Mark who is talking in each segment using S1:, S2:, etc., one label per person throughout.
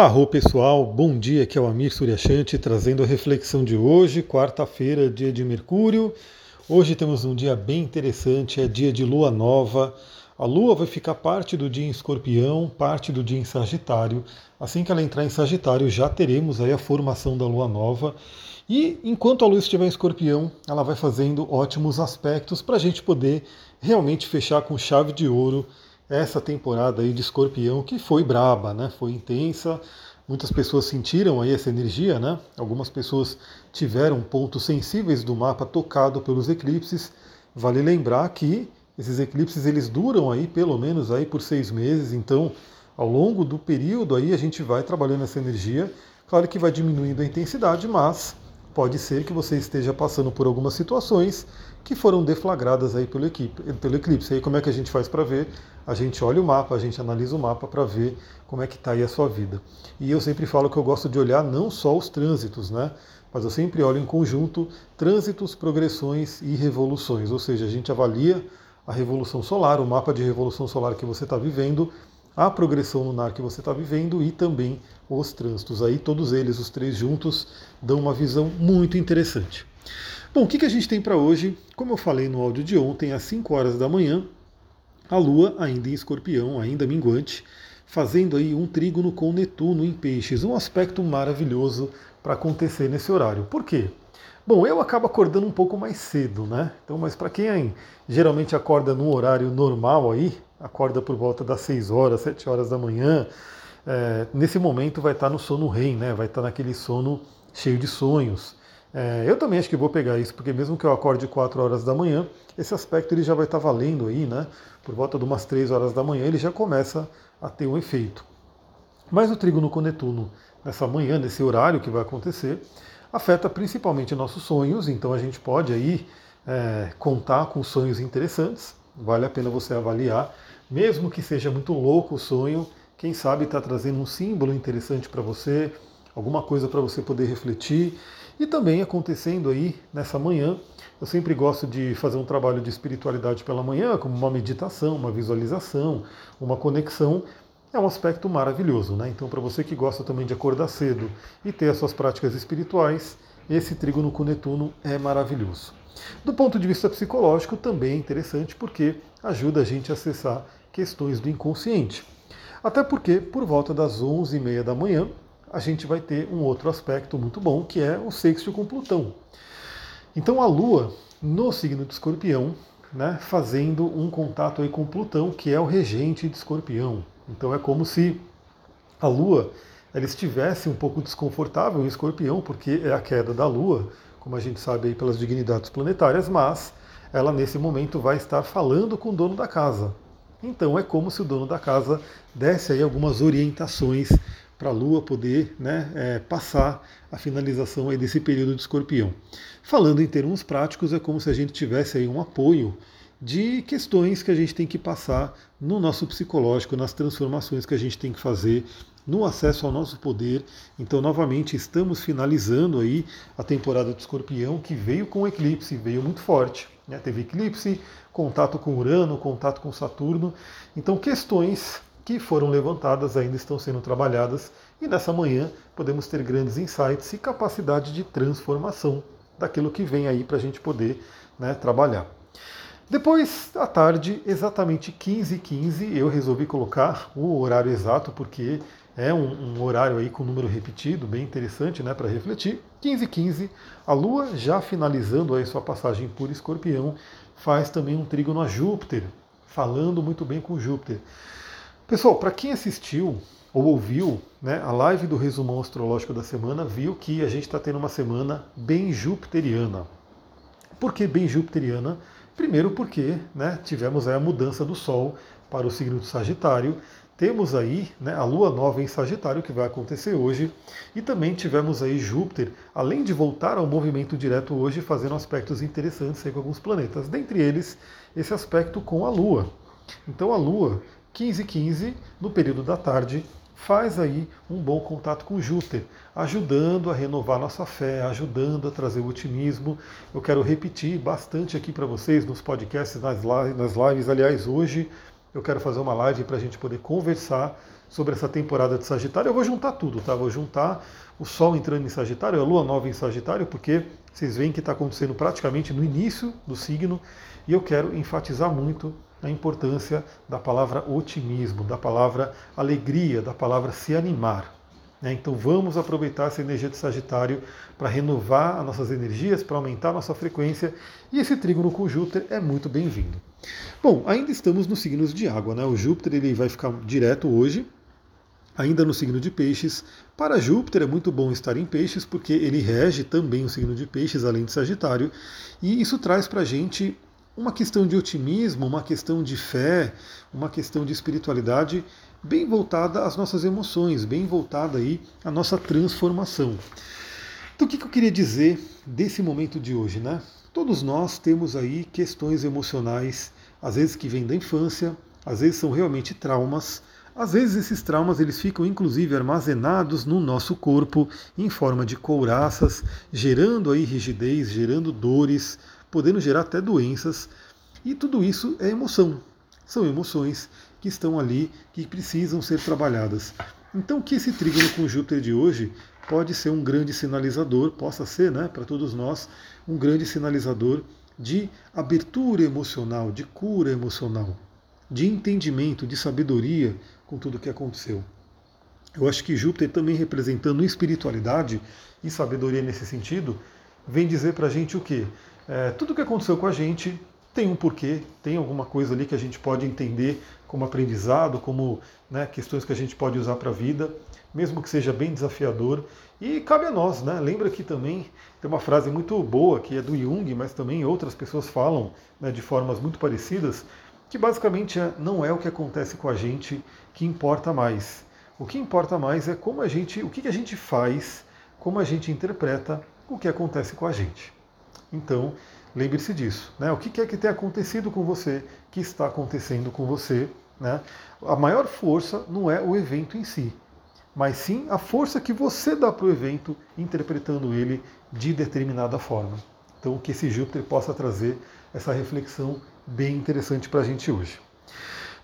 S1: Arro pessoal, bom dia, aqui é o Amir Suryashanti trazendo a reflexão de hoje, quarta-feira, dia de Mercúrio. Hoje temos um dia bem interessante, é dia de lua nova. A lua vai ficar parte do dia em escorpião, parte do dia em Sagitário. Assim que ela entrar em Sagitário, já teremos aí a formação da lua nova. E enquanto a lua estiver em escorpião, ela vai fazendo ótimos aspectos para a gente poder realmente fechar com chave de ouro essa temporada aí de escorpião que foi braba, né? Foi intensa. Muitas pessoas sentiram aí essa energia, né? Algumas pessoas tiveram pontos sensíveis do mapa tocado pelos eclipses. Vale lembrar que esses eclipses eles duram aí pelo menos aí por seis meses, então ao longo do período aí a gente vai trabalhando essa energia. Claro que vai diminuindo a intensidade, mas pode ser que você esteja passando por algumas situações que foram deflagradas aí pelo, equipe, pelo eclipse. Aí como é que a gente faz para ver? A gente olha o mapa, a gente analisa o mapa para ver como é que está aí a sua vida. E eu sempre falo que eu gosto de olhar não só os trânsitos, né? Mas eu sempre olho em conjunto trânsitos, progressões e revoluções. Ou seja, a gente avalia a revolução solar, o mapa de revolução solar que você está vivendo, a progressão lunar que você está vivendo e também os trânsitos. Aí todos eles, os três juntos, dão uma visão muito interessante. Bom, o que, a gente tem para hoje? Como eu falei no áudio de ontem, às 5 horas da manhã, a Lua, ainda em escorpião, ainda minguante, fazendo aí um trígono com Netuno em peixes, um aspecto maravilhoso para acontecer nesse horário. Por quê? Bom, eu acabo acordando um pouco mais cedo, né? Então, mas para quem geralmente acorda num horário normal aí, acorda por volta das 6 horas, 7 horas da manhã, é, nesse momento vai estar no sono rei, né? Vai estar naquele sono cheio de sonhos. É, eu também acho que vou pegar isso, porque mesmo que eu acorde 4 horas da manhã, esse aspecto ele já vai estar valendo aí, né? Por volta de umas 3 horas da manhã ele já começa a ter um efeito. Mas o trígono com Netuno, nessa manhã, nesse horário que vai acontecer, afeta principalmente nossos sonhos, então a gente pode aí é, contar com sonhos interessantes, vale a pena você avaliar, mesmo que seja muito louco o sonho, quem sabe está trazendo um símbolo interessante para você, alguma coisa para você poder refletir. E também acontecendo aí nessa manhã, eu sempre gosto de fazer um trabalho de espiritualidade pela manhã, como uma meditação, uma visualização, uma conexão. É um aspecto maravilhoso, né? Então, para você que gosta também de acordar cedo e ter as suas práticas espirituais, esse trígono com Netuno é maravilhoso. Do ponto de vista psicológico, também é interessante porque ajuda a gente a acessar questões do inconsciente. Até porque, por volta das 11h30 da manhã, a gente vai ter um outro aspecto muito bom, que é o sexto com Plutão. Então a Lua, no signo de Escorpião, né, fazendo um contato aí com Plutão, que é o regente de Escorpião. Então é como se a Lua ela estivesse um pouco desconfortável em Escorpião, porque é a queda da Lua, como a gente sabe aí pelas dignidades planetárias, mas ela nesse momento vai estar falando com o dono da casa. Então é como se o dono da casa desse aí algumas orientações para a Lua poder né, é, passar a finalização aí desse período de escorpião. Falando em termos práticos, é como se a gente tivesse aí um apoio de questões que a gente tem que passar no nosso psicológico, nas transformações que a gente tem que fazer no acesso ao nosso poder. Então, novamente, estamos finalizando aí a temporada de escorpião que veio com eclipse, veio muito forte. Né? Teve eclipse, contato com Urano, contato com Saturno. Então, questões que foram levantadas ainda estão sendo trabalhadas e nessa manhã podemos ter grandes insights e capacidade de transformação daquilo que vem aí para a gente poder né, trabalhar. Depois, à tarde, exatamente 15h15, 15, eu resolvi colocar o horário exato, porque é um, um horário aí com número repetido, bem interessante né, para refletir. 15h15, 15, a Lua, já finalizando aí sua passagem por escorpião, faz também um trígono a Júpiter, falando muito bem com Júpiter. Pessoal, para quem assistiu ou ouviu né, a live do resumão astrológico da semana, viu que a gente está tendo uma semana bem jupiteriana. Por que bem jupiteriana? Primeiro porque né, tivemos a mudança do Sol para o signo do Sagitário, temos aí né, a Lua nova em Sagitário que vai acontecer hoje. E também tivemos aí Júpiter, além de voltar ao movimento direto hoje, fazendo aspectos interessantes com alguns planetas, dentre eles esse aspecto com a Lua. Então a Lua 15 15 no período da tarde, faz aí um bom contato com Júpiter, ajudando a renovar nossa fé, ajudando a trazer o otimismo. Eu quero repetir bastante aqui para vocês nos podcasts, nas lives, nas lives. Aliás, hoje eu quero fazer uma live para a gente poder conversar sobre essa temporada de Sagitário. Eu vou juntar tudo, tá? Vou juntar o Sol entrando em Sagitário, a Lua nova em Sagitário, porque vocês veem que está acontecendo praticamente no início do signo, e eu quero enfatizar muito a importância da palavra otimismo, da palavra alegria, da palavra se animar. Né? Então vamos aproveitar essa energia de Sagitário para renovar as nossas energias, para aumentar a nossa frequência, e esse trígono com Júpiter é muito bem-vindo. Bom, ainda estamos nos signos de água, né? O Júpiter ele vai ficar direto hoje, ainda no signo de Peixes. Para Júpiter é muito bom estar em Peixes, porque ele rege também o signo de Peixes, além de Sagitário, e isso traz para a gente uma questão de otimismo, uma questão de fé, uma questão de espiritualidade bem voltada às nossas emoções, bem voltada aí à nossa transformação. Então o que eu queria dizer desse momento de hoje, né? Todos nós temos aí questões emocionais, às vezes que vêm da infância, às vezes são realmente traumas, às vezes esses traumas eles ficam inclusive armazenados no nosso corpo em forma de couraças, gerando aí rigidez, gerando dores, podendo gerar até doenças. E tudo isso é emoção. São emoções que estão ali, que precisam ser trabalhadas. Então, que esse trígono com Júpiter de hoje pode ser um grande sinalizador, possa ser, né, para todos nós, um grande sinalizador de abertura emocional, de cura emocional, de entendimento, de sabedoria com tudo o que aconteceu. Eu acho que Júpiter também representando espiritualidade e sabedoria nesse sentido, vem dizer para a gente o quê? É, tudo que aconteceu com a gente tem um porquê, tem alguma coisa ali que a gente pode entender como aprendizado, como né, questões que a gente pode usar para a vida, mesmo que seja bem desafiador. E cabe a nós, né? Lembra que também tem uma frase muito boa que é do Jung, mas também outras pessoas falam né, de formas muito parecidas, que basicamente é, não é o que acontece com a gente que importa mais. O que importa mais é como a gente, o que a gente faz, como a gente interpreta o que acontece com a gente. Então, lembre-se disso. Né? O que é que tem acontecido com você, que está acontecendo com você. Né? A maior força não é o evento em si, mas sim a força que você dá para o evento, interpretando ele de determinada forma. Então, que esse Júpiter possa trazer essa reflexão bem interessante para a gente hoje.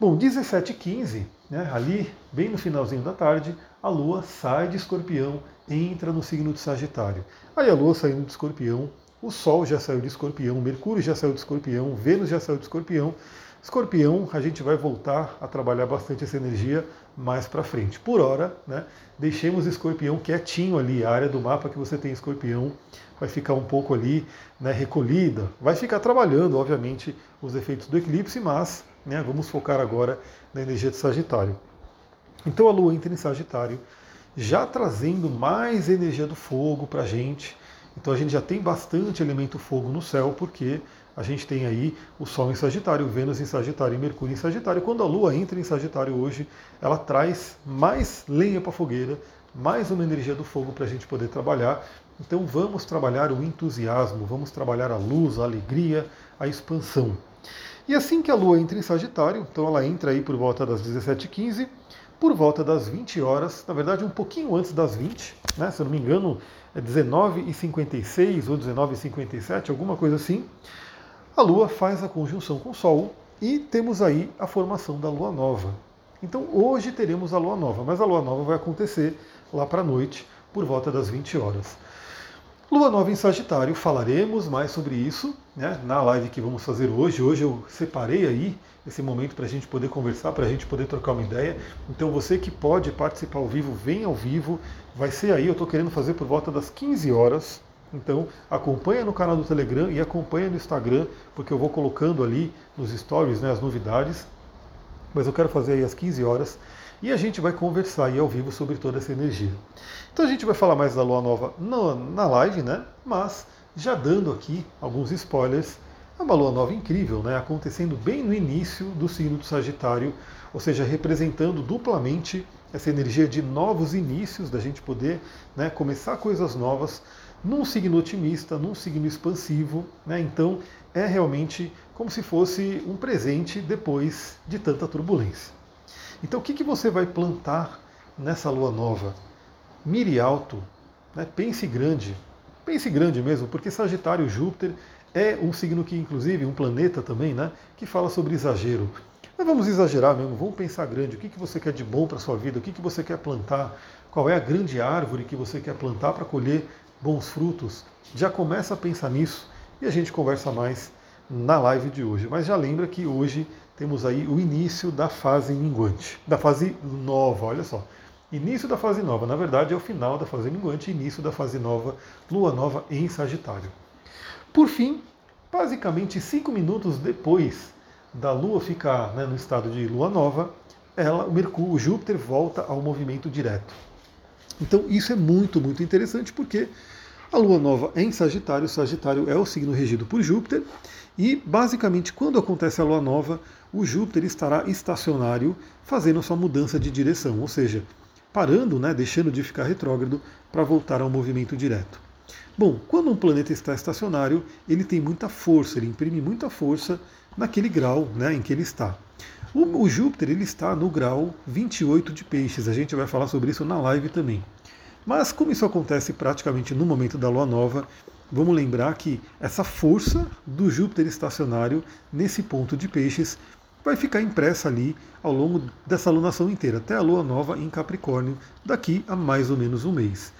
S1: Bom, 17h15, né, ali, bem no finalzinho da tarde, a Lua sai de escorpião, entra no signo de Sagitário. Aí a Lua saindo de escorpião, o Sol já saiu de escorpião, Mercúrio já saiu de escorpião, Vênus já saiu de escorpião. Escorpião, a gente vai voltar a trabalhar bastante essa energia mais para frente. Por hora, né, deixemos escorpião quietinho ali, a área do mapa que você tem escorpião vai ficar um pouco ali né, recolhida, vai ficar trabalhando, obviamente, os efeitos do eclipse, mas né, vamos focar agora na energia de Sagitário. Então a Lua entra em Sagitário, já trazendo mais energia do fogo para a gente, então a gente já tem bastante elemento fogo no céu, porque a gente tem aí o Sol em Sagitário, Vênus em Sagitário e Mercúrio em Sagitário. Quando a Lua entra em Sagitário hoje, ela traz mais lenha para a fogueira, mais uma energia do fogo para a gente poder trabalhar. Então vamos trabalhar o entusiasmo, vamos trabalhar a luz, a alegria, a expansão. E assim que a Lua entra em Sagitário, então ela entra aí por volta das 17h15, por volta das 20 horas, na verdade um pouquinho antes das 20, né, se eu não me engano, 19h56 ou 19h57, alguma coisa assim, a Lua faz a conjunção com o Sol e temos aí a formação da Lua Nova. Então hoje teremos a Lua Nova, mas a Lua Nova vai acontecer lá para a noite, por volta das 20 horas. Lua nova em Sagitário, falaremos mais sobre isso né, na live que vamos fazer hoje. Hoje eu separei aí esse momento para a gente poder conversar, para a gente poder trocar uma ideia. Então você que pode participar ao vivo, vem ao vivo. Vai ser aí, eu estou querendo fazer por volta das 15 horas. Então acompanha no canal do Telegram e acompanha no Instagram, porque eu vou colocando ali nos stories né, as novidades. Mas eu quero fazer aí às 15 horas e a gente vai conversar aí ao vivo sobre toda essa energia. Então a gente vai falar mais da Lua Nova na, live, né? Mas já dando aqui alguns spoilers, é uma Lua Nova incrível, né? Acontecendo bem no início do signo do Sagitário, ou seja, representando duplamente essa energia de novos inícios, da gente poder né, começar coisas novas num signo otimista, num signo expansivo. Né? Então é realmente como se fosse um presente depois de tanta turbulência. Então o que, que você vai plantar nessa lua nova? Mire alto, né? pense grande. Pense grande mesmo, porque Sagitário Júpiter é um signo que, inclusive, um planeta também, né, que fala sobre exagero. Mas vamos exagerar mesmo, vamos pensar grande. O que, que você quer de bom para sua vida? O que, que você quer plantar? Qual é a grande árvore que você quer plantar para colher bons frutos? Já começa a pensar nisso e a gente conversa mais na live de hoje. Mas já lembra que hoje temos aí o início da fase minguante, da fase nova, olha só. Início da fase nova, na verdade é o final da fase minguante, início da fase nova, lua nova em Sagitário. Por fim, basicamente cinco minutos depois da Lua ficar né, no estado de Lua nova, ela, o Mercúrio, o Júpiter volta ao movimento direto. Então isso é muito, muito interessante porque a Lua nova é em Sagitário, Sagitário é o signo regido por Júpiter, e basicamente quando acontece a Lua nova, o Júpiter estará estacionário, fazendo sua mudança de direção, ou seja, parando, né, deixando de ficar retrógrado para voltar ao movimento direto. Bom, quando um planeta está estacionário, ele tem muita força, ele imprime muita força naquele grau né, em que ele está. O, o, Júpiter ele está no grau 28 de peixes, a gente vai falar sobre isso na live também. Mas como isso acontece praticamente no momento da lua nova, vamos lembrar que essa força do Júpiter estacionário nesse ponto de peixes vai ficar impressa ali ao longo dessa lunação inteira, até a lua nova em Capricórnio, daqui a mais ou menos um mês.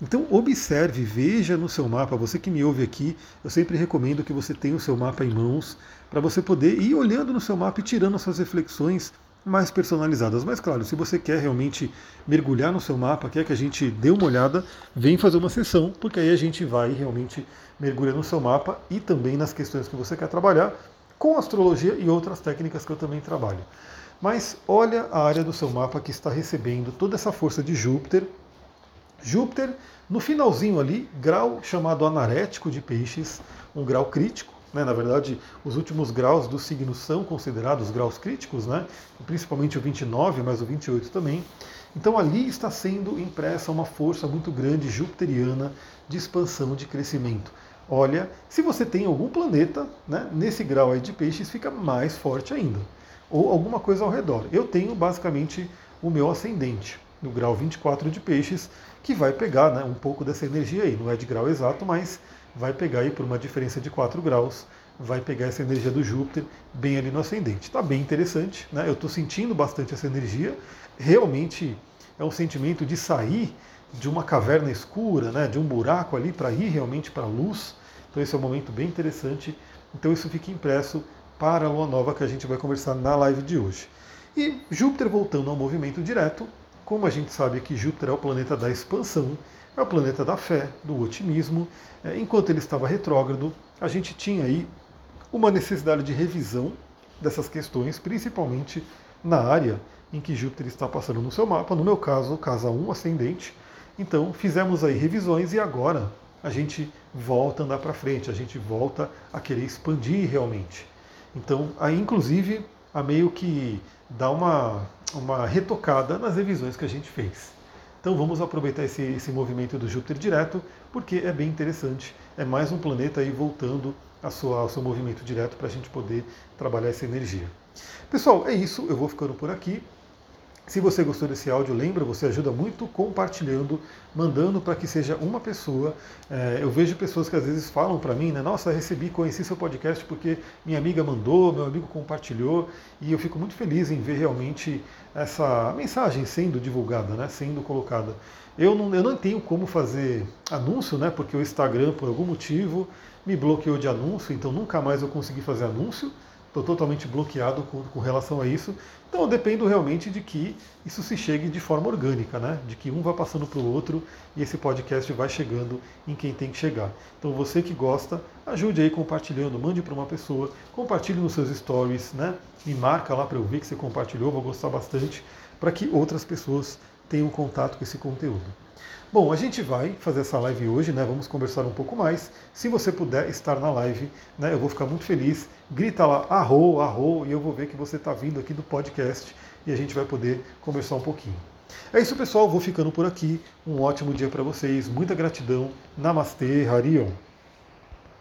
S1: Então observe, veja no seu mapa, você que me ouve aqui, eu sempre recomendo que você tenha o seu mapa em mãos, para você poder ir olhando no seu mapa e tirando suas reflexões mais personalizadas. Mas claro, se você quer realmente mergulhar no seu mapa, quer que a gente dê uma olhada, vem fazer uma sessão, porque aí a gente vai realmente mergulhar no seu mapa e também nas questões que você quer trabalhar com astrologia e outras técnicas que eu também trabalho. Mas olha a área do seu mapa que está recebendo toda essa força de Júpiter, Júpiter, no finalzinho ali, grau chamado anarético de peixes, um grau crítico. Né? Na verdade, os últimos graus do signo são considerados graus críticos, né? principalmente o 29, mas o 28 também. Então ali está sendo impressa uma força muito grande jupiteriana de expansão, de crescimento. Olha, se você tem algum planeta né, nesse grau aí de peixes, fica mais forte ainda. Ou alguma coisa ao redor. Eu tenho basicamente o meu ascendente no grau 24 de peixes, que vai pegar né, um pouco dessa energia aí. Não é de grau exato, mas vai pegar aí por uma diferença de 4 graus, vai pegar essa energia do Júpiter bem ali no ascendente. Está bem interessante, né? Eu estou sentindo bastante essa energia. Realmente é um sentimento de sair de uma caverna escura, né, de um buraco ali para ir realmente para a luz. Então esse é um momento bem interessante. Então isso fica impresso para a lua nova que a gente vai conversar na live de hoje. E Júpiter voltando ao movimento direto, como a gente sabe que Júpiter é o planeta da expansão, é o planeta da fé, do otimismo, é, enquanto ele estava retrógrado, a gente tinha aí uma necessidade de revisão dessas questões, principalmente na área em que Júpiter está passando no seu mapa, no meu caso, casa 1 ascendente. Então, fizemos aí revisões e agora a gente volta a andar para frente, a gente volta a querer expandir realmente. Então, aí inclusive a meio que dar uma, uma retocada nas revisões que a gente fez. Então vamos aproveitar esse, esse movimento do Júpiter direto, porque é bem interessante. É mais um planeta aí voltando a sua, ao seu movimento direto para a gente poder trabalhar essa energia. Pessoal, é isso. Eu vou ficando por aqui. Se você gostou desse áudio, lembra, você ajuda muito compartilhando, mandando para que seja uma pessoa. É, eu vejo pessoas que às vezes falam para mim, né? Nossa, recebi, conheci seu podcast porque minha amiga mandou, meu amigo compartilhou, e eu fico muito feliz em ver realmente essa mensagem sendo divulgada, né? Sendo colocada. Eu não, eu não tenho como fazer anúncio, né? Porque o Instagram, por algum motivo, me bloqueou de anúncio, então nunca mais eu consegui fazer anúncio estou totalmente bloqueado com, com, relação a isso. Então eu dependo realmente de que isso se chegue de forma orgânica, né? De que um vá passando para o outro e esse podcast vai chegando em quem tem que chegar. Então você que gosta, ajude aí compartilhando, mande para uma pessoa, compartilhe nos seus stories, né? Me marca lá para eu ver que você compartilhou, vou gostar bastante, para que outras pessoas tenham contato com esse conteúdo. Bom, a gente vai fazer essa live hoje, né? Vamos conversar um pouco mais. Se você puder estar na live, né? Eu vou ficar muito feliz. Grita lá, arro, arro, e eu vou ver que você está vindo aqui do podcast e a gente vai poder conversar um pouquinho. É isso, pessoal. Vou ficando por aqui. Um ótimo dia para vocês. Muita gratidão. Namastê, Harion.